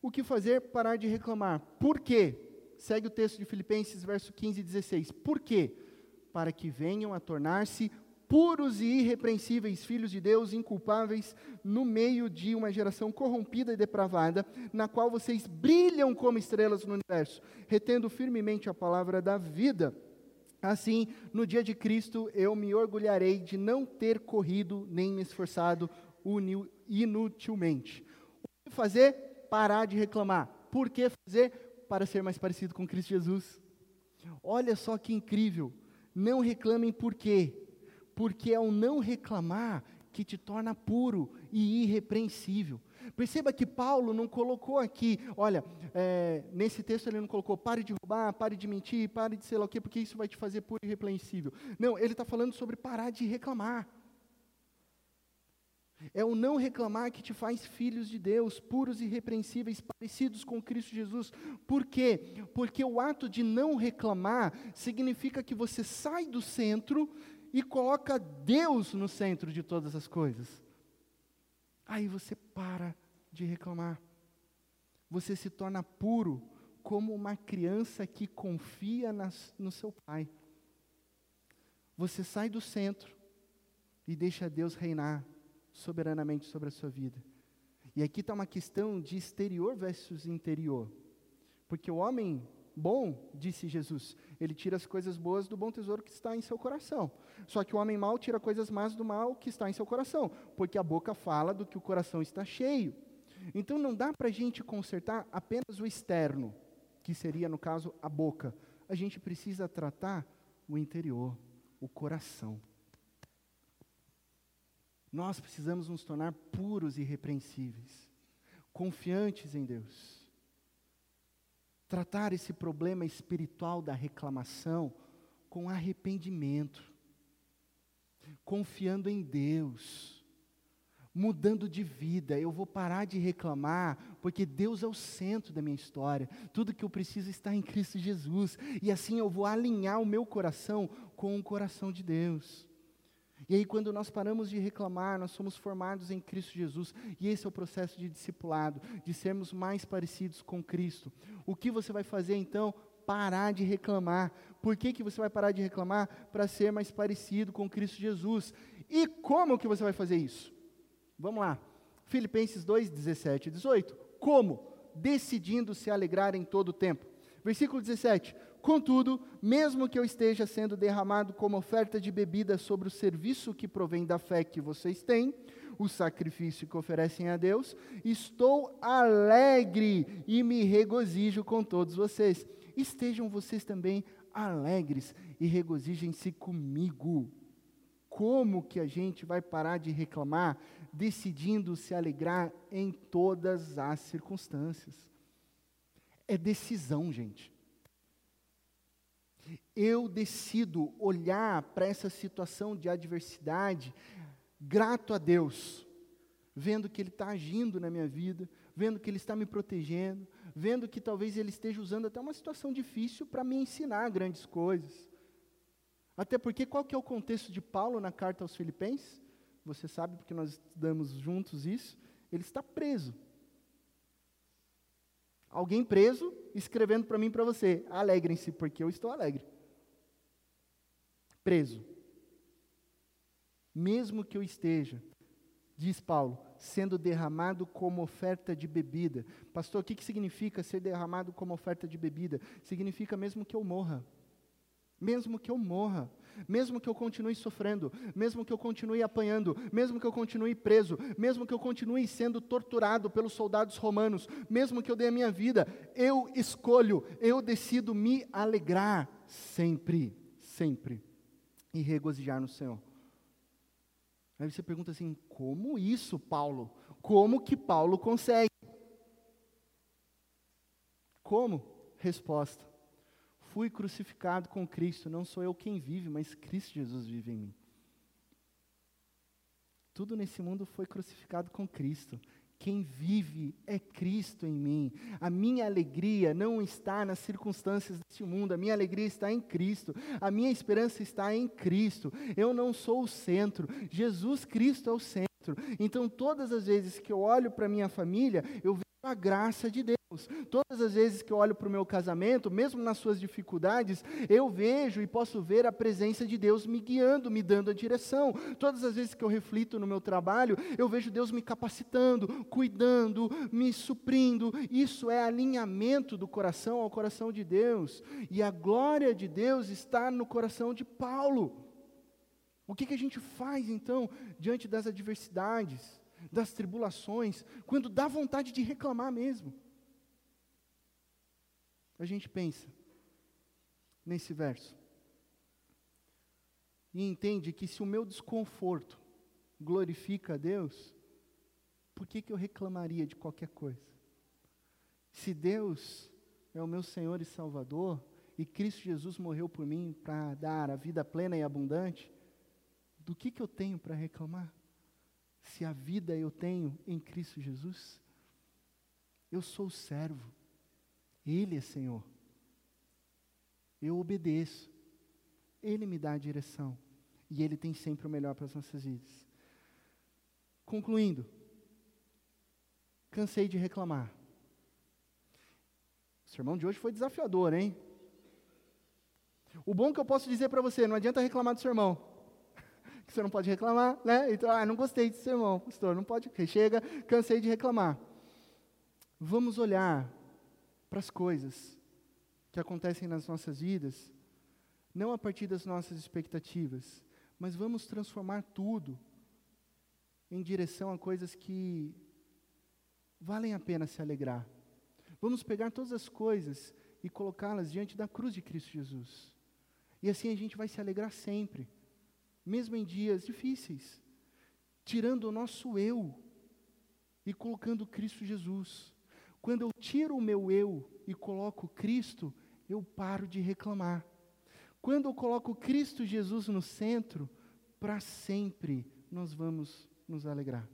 O que fazer? Parar de reclamar. Por quê? Segue o texto de Filipenses, verso 15 e 16. Por quê? Para que venham a tornar-se puros e irrepreensíveis filhos de Deus, inculpáveis, no meio de uma geração corrompida e depravada, na qual vocês brilham como estrelas no universo, retendo firmemente a palavra da vida. Assim, no dia de Cristo, eu me orgulharei de não ter corrido nem me esforçado inutilmente. O que fazer? Parar de reclamar. Por que fazer? Para ser mais parecido com Cristo Jesus. Olha só que incrível. Não reclamem por quê? Porque é o não reclamar que te torna puro e irrepreensível. Perceba que Paulo não colocou aqui, olha, é, nesse texto ele não colocou pare de roubar, pare de mentir, pare de sei lá o quê, porque isso vai te fazer puro e irrepreensível. Não, ele está falando sobre parar de reclamar. É o não reclamar que te faz filhos de Deus, puros e irrepreensíveis, parecidos com Cristo Jesus. Por quê? Porque o ato de não reclamar significa que você sai do centro e coloca Deus no centro de todas as coisas. Aí você para de reclamar. Você se torna puro como uma criança que confia nas, no seu pai. Você sai do centro e deixa Deus reinar soberanamente sobre a sua vida. E aqui está uma questão de exterior versus interior. Porque o homem bom, disse Jesus, ele tira as coisas boas do bom tesouro que está em seu coração. Só que o homem mau tira coisas más do mal que está em seu coração, porque a boca fala do que o coração está cheio. Então não dá para a gente consertar apenas o externo, que seria, no caso, a boca. A gente precisa tratar o interior, o coração. Nós precisamos nos tornar puros e irrepreensíveis, confiantes em Deus. Tratar esse problema espiritual da reclamação com arrependimento, confiando em Deus, mudando de vida. Eu vou parar de reclamar, porque Deus é o centro da minha história. Tudo que eu preciso está em Cristo Jesus, e assim eu vou alinhar o meu coração com o coração de Deus. E aí, quando nós paramos de reclamar, nós somos formados em Cristo Jesus. E esse é o processo de discipulado, de sermos mais parecidos com Cristo. O que você vai fazer então? Parar de reclamar. Por que, que você vai parar de reclamar? Para ser mais parecido com Cristo Jesus. E como que você vai fazer isso? Vamos lá. Filipenses 2, 17 e 18. Como? Decidindo se alegrar em todo o tempo. Versículo 17. Contudo, mesmo que eu esteja sendo derramado como oferta de bebida sobre o serviço que provém da fé que vocês têm, o sacrifício que oferecem a Deus, estou alegre e me regozijo com todos vocês. Estejam vocês também alegres e regozijem-se comigo. Como que a gente vai parar de reclamar, decidindo se alegrar em todas as circunstâncias? É decisão, gente eu decido olhar para essa situação de adversidade grato a Deus, vendo que Ele está agindo na minha vida, vendo que Ele está me protegendo, vendo que talvez Ele esteja usando até uma situação difícil para me ensinar grandes coisas. Até porque qual que é o contexto de Paulo na carta aos Filipenses? Você sabe porque nós estudamos juntos isso. Ele está preso. Alguém preso escrevendo para mim e para você: alegrem-se, porque eu estou alegre. Preso. Mesmo que eu esteja, diz Paulo, sendo derramado como oferta de bebida. Pastor, o que, que significa ser derramado como oferta de bebida? Significa mesmo que eu morra. mesmo que eu morra, mesmo que eu continue sofrendo, mesmo que eu continue apanhando, mesmo que eu continue preso, mesmo que eu continue sendo torturado pelos soldados romanos, mesmo que eu dê a minha vida, eu escolho, eu decido me alegrar sempre, sempre e regozijar no Senhor. Aí você pergunta assim: como isso, Paulo? Como que Paulo consegue? Como? Resposta: fui crucificado com Cristo, não sou eu quem vive, mas Cristo Jesus vive em mim. Tudo nesse mundo foi crucificado com Cristo. Quem vive é Cristo em mim. A minha alegria não está nas circunstâncias deste mundo, a minha alegria está em Cristo. A minha esperança está em Cristo. Eu não sou o centro, Jesus Cristo é o centro. Então, todas as vezes que eu olho para minha família, eu vejo a graça de Deus. Todas as vezes que eu olho para o meu casamento, mesmo nas suas dificuldades, eu vejo e posso ver a presença de Deus me guiando, me dando a direção. Todas as vezes que eu reflito no meu trabalho, eu vejo Deus me capacitando, cuidando, me suprindo. Isso é alinhamento do coração ao coração de Deus. E a glória de Deus está no coração de Paulo. O que, que a gente faz então diante das adversidades, das tribulações, quando dá vontade de reclamar mesmo? a gente pensa nesse verso e entende que se o meu desconforto glorifica a Deus, por que, que eu reclamaria de qualquer coisa? Se Deus é o meu Senhor e Salvador, e Cristo Jesus morreu por mim para dar a vida plena e abundante, do que, que eu tenho para reclamar? Se a vida eu tenho em Cristo Jesus, eu sou servo, ele é Senhor. Eu obedeço. Ele me dá a direção. E Ele tem sempre o melhor para as nossas vidas. Concluindo, cansei de reclamar. O sermão de hoje foi desafiador, hein? O bom que eu posso dizer para você, não adianta reclamar do sermão. Que você não pode reclamar, né? Então, ah, não gostei desse sermão, pastor, não pode. Chega, cansei de reclamar. Vamos olhar para as coisas que acontecem nas nossas vidas, não a partir das nossas expectativas, mas vamos transformar tudo em direção a coisas que valem a pena se alegrar. Vamos pegar todas as coisas e colocá-las diante da cruz de Cristo Jesus. E assim a gente vai se alegrar sempre, mesmo em dias difíceis, tirando o nosso eu e colocando Cristo Jesus. Quando eu tiro o meu eu e coloco Cristo, eu paro de reclamar. Quando eu coloco Cristo Jesus no centro, para sempre nós vamos nos alegrar.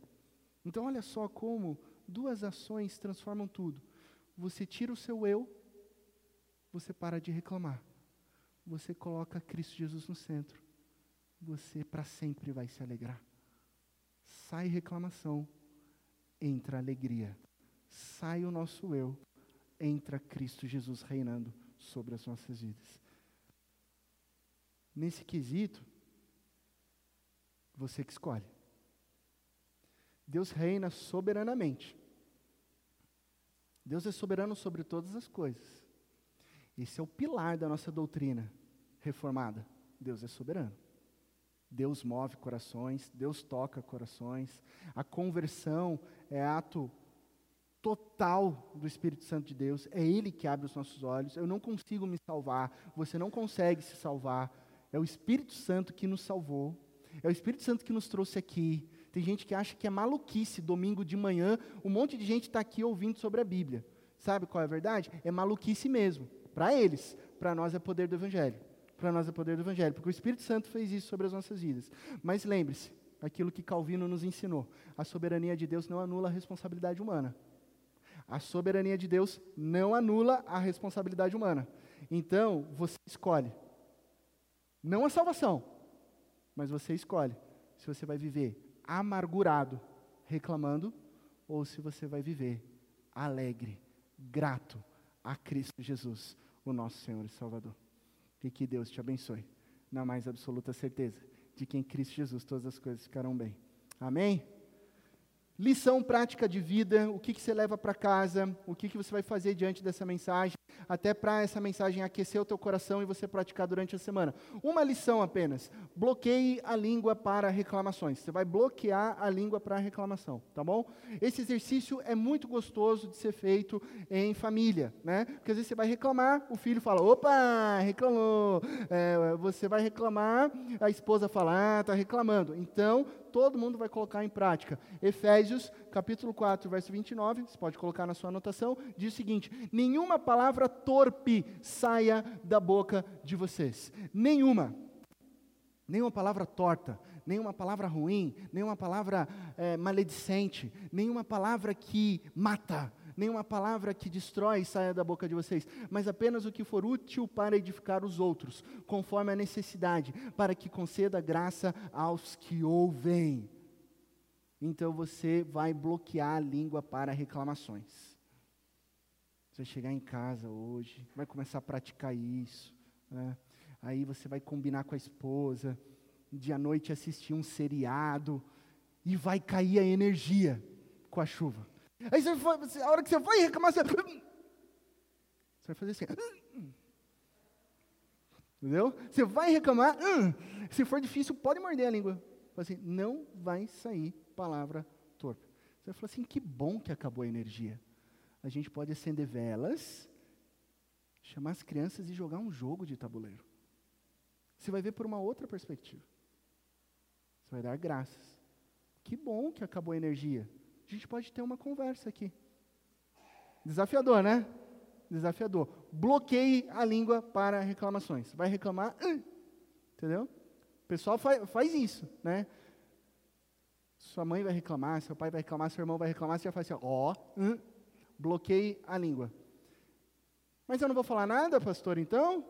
Então, olha só como duas ações transformam tudo. Você tira o seu eu, você para de reclamar. Você coloca Cristo Jesus no centro, você para sempre vai se alegrar. Sai reclamação, entra alegria sai o nosso eu, entra Cristo Jesus reinando sobre as nossas vidas. Nesse quesito, você que escolhe. Deus reina soberanamente. Deus é soberano sobre todas as coisas. Esse é o pilar da nossa doutrina reformada. Deus é soberano. Deus move corações, Deus toca corações. A conversão é ato total do Espírito Santo de Deus, é Ele que abre os nossos olhos. Eu não consigo me salvar, você não consegue se salvar. É o Espírito Santo que nos salvou, é o Espírito Santo que nos trouxe aqui. Tem gente que acha que é maluquice, domingo de manhã, um monte de gente está aqui ouvindo sobre a Bíblia. Sabe qual é a verdade? É maluquice mesmo. Para eles, para nós é poder do Evangelho. Para nós é poder do Evangelho, porque o Espírito Santo fez isso sobre as nossas vidas. Mas lembre-se, aquilo que Calvino nos ensinou: a soberania de Deus não anula a responsabilidade humana. A soberania de Deus não anula a responsabilidade humana. Então, você escolhe. Não a salvação, mas você escolhe se você vai viver amargurado, reclamando, ou se você vai viver alegre, grato a Cristo Jesus, o nosso Senhor e Salvador. E que Deus te abençoe, na mais absoluta certeza de que em Cristo Jesus todas as coisas ficarão bem. Amém? Lição prática de vida, o que, que você leva para casa, o que, que você vai fazer diante dessa mensagem. Até para essa mensagem aquecer o teu coração e você praticar durante a semana. Uma lição apenas: bloqueie a língua para reclamações. Você vai bloquear a língua para reclamação, tá bom? Esse exercício é muito gostoso de ser feito em família, né? Porque às vezes você vai reclamar, o filho fala, opa, reclamou. É, você vai reclamar, a esposa fala, ah, está reclamando. Então, todo mundo vai colocar em prática. Efésios, capítulo 4, verso 29, você pode colocar na sua anotação, diz o seguinte: nenhuma palavra torpe saia da boca de vocês. Nenhuma. Nenhuma palavra torta, nenhuma palavra ruim, nenhuma palavra é, maledicente, nenhuma palavra que mata, nenhuma palavra que destrói saia da boca de vocês, mas apenas o que for útil para edificar os outros, conforme a necessidade, para que conceda graça aos que ouvem. Então você vai bloquear a língua para reclamações. Você vai chegar em casa hoje, vai começar a praticar isso. Né? Aí você vai combinar com a esposa, de à noite assistir um seriado, e vai cair a energia com a chuva. Aí você vai, a hora que você vai reclamar, você, você vai fazer assim. Entendeu? Você vai reclamar, se for difícil, pode morder a língua. Assim, não vai sair palavra torpe. Você vai falar assim: que bom que acabou a energia a gente pode acender velas, chamar as crianças e jogar um jogo de tabuleiro. Você vai ver por uma outra perspectiva. Você vai dar graças. Que bom que acabou a energia. Gente pode ter uma conversa aqui. Desafiador, né? Desafiador. Bloqueie a língua para reclamações. Vai reclamar, entendeu? O pessoal faz, faz isso, né? Sua mãe vai reclamar, seu pai vai reclamar, seu irmão vai reclamar, você já faz assim, ó, oh, bloqueie a língua. Mas eu não vou falar nada, pastor, então?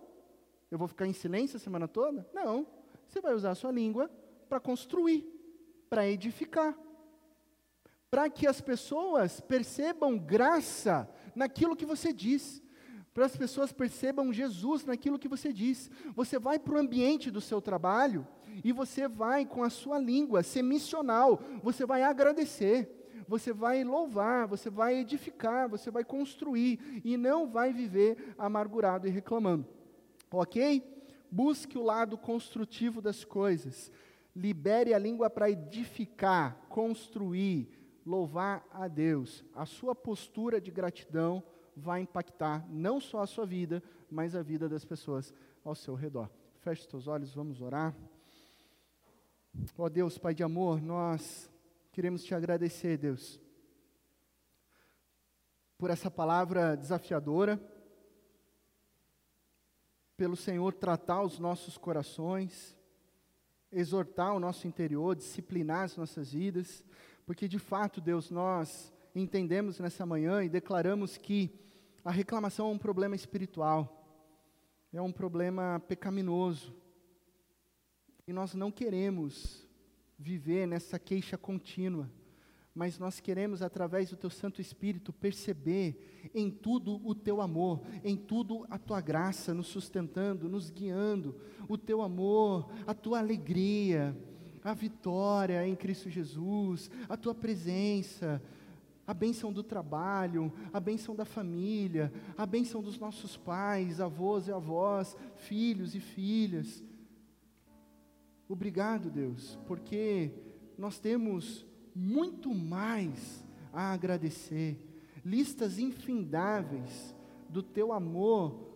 Eu vou ficar em silêncio a semana toda? Não. Você vai usar a sua língua para construir, para edificar. Para que as pessoas percebam graça naquilo que você diz. Para as pessoas percebam Jesus naquilo que você diz. Você vai para o ambiente do seu trabalho e você vai com a sua língua ser missional. Você vai agradecer você vai louvar, você vai edificar, você vai construir e não vai viver amargurado e reclamando. Ok? Busque o lado construtivo das coisas. Libere a língua para edificar, construir, louvar a Deus. A sua postura de gratidão vai impactar não só a sua vida, mas a vida das pessoas ao seu redor. Feche os teus olhos, vamos orar. Ó oh Deus, Pai de amor, nós Queremos te agradecer, Deus, por essa palavra desafiadora, pelo Senhor tratar os nossos corações, exortar o nosso interior, disciplinar as nossas vidas, porque de fato, Deus, nós entendemos nessa manhã e declaramos que a reclamação é um problema espiritual, é um problema pecaminoso, e nós não queremos viver nessa queixa contínua, mas nós queremos, através do Teu Santo Espírito, perceber em tudo o Teu amor, em tudo a Tua graça nos sustentando, nos guiando, o Teu amor, a Tua alegria, a vitória em Cristo Jesus, a Tua presença, a bênção do trabalho, a bênção da família, a bênção dos nossos pais, avós e avós, filhos e filhas. Obrigado, Deus, porque nós temos muito mais a agradecer, listas infindáveis do teu amor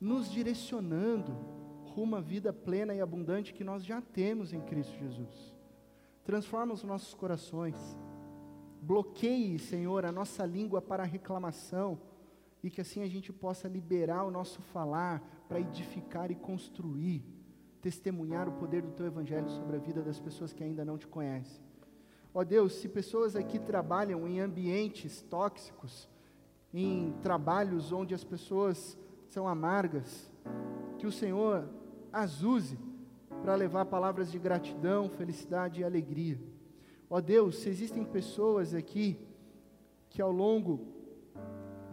nos direcionando rumo à vida plena e abundante que nós já temos em Cristo Jesus. Transforma os nossos corações. Bloqueie, Senhor, a nossa língua para reclamação e que assim a gente possa liberar o nosso falar para edificar e construir testemunhar o poder do teu evangelho sobre a vida das pessoas que ainda não te conhecem. Ó oh Deus, se pessoas aqui trabalham em ambientes tóxicos, em trabalhos onde as pessoas são amargas, que o Senhor as use para levar palavras de gratidão, felicidade e alegria. Ó Deus, se existem pessoas aqui que ao longo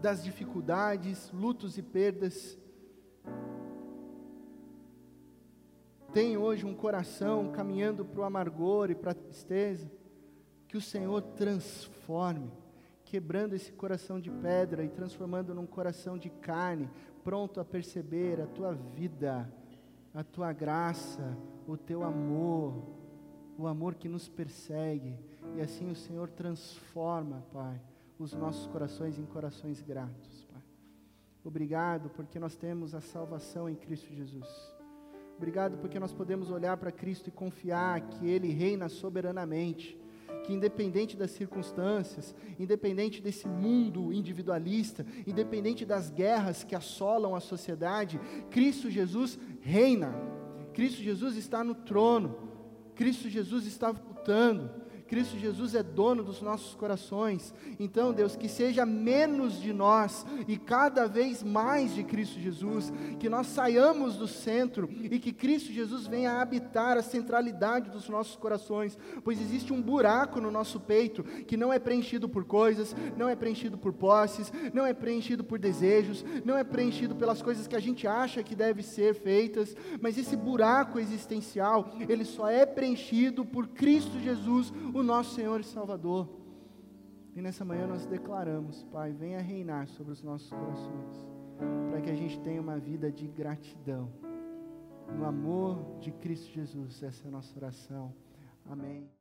das dificuldades, lutos e perdas, tem hoje um coração caminhando para o amargor e para a tristeza, que o Senhor transforme, quebrando esse coração de pedra e transformando num coração de carne, pronto a perceber a tua vida, a tua graça, o teu amor, o amor que nos persegue, e assim o Senhor transforma, Pai, os nossos corações em corações gratos, Pai. Obrigado porque nós temos a salvação em Cristo Jesus. Obrigado porque nós podemos olhar para Cristo e confiar que Ele reina soberanamente, que independente das circunstâncias, independente desse mundo individualista, independente das guerras que assolam a sociedade, Cristo Jesus reina. Cristo Jesus está no trono. Cristo Jesus está voltando. Cristo Jesus é dono dos nossos corações. Então, Deus, que seja menos de nós e cada vez mais de Cristo Jesus, que nós saiamos do centro e que Cristo Jesus venha habitar a centralidade dos nossos corações, pois existe um buraco no nosso peito que não é preenchido por coisas, não é preenchido por posses, não é preenchido por desejos, não é preenchido pelas coisas que a gente acha que deve ser feitas, mas esse buraco existencial, ele só é preenchido por Cristo Jesus, o nosso Senhor e Salvador. E nessa manhã nós declaramos, Pai, venha reinar sobre os nossos corações, para que a gente tenha uma vida de gratidão. No amor de Cristo Jesus, essa é a nossa oração. Amém.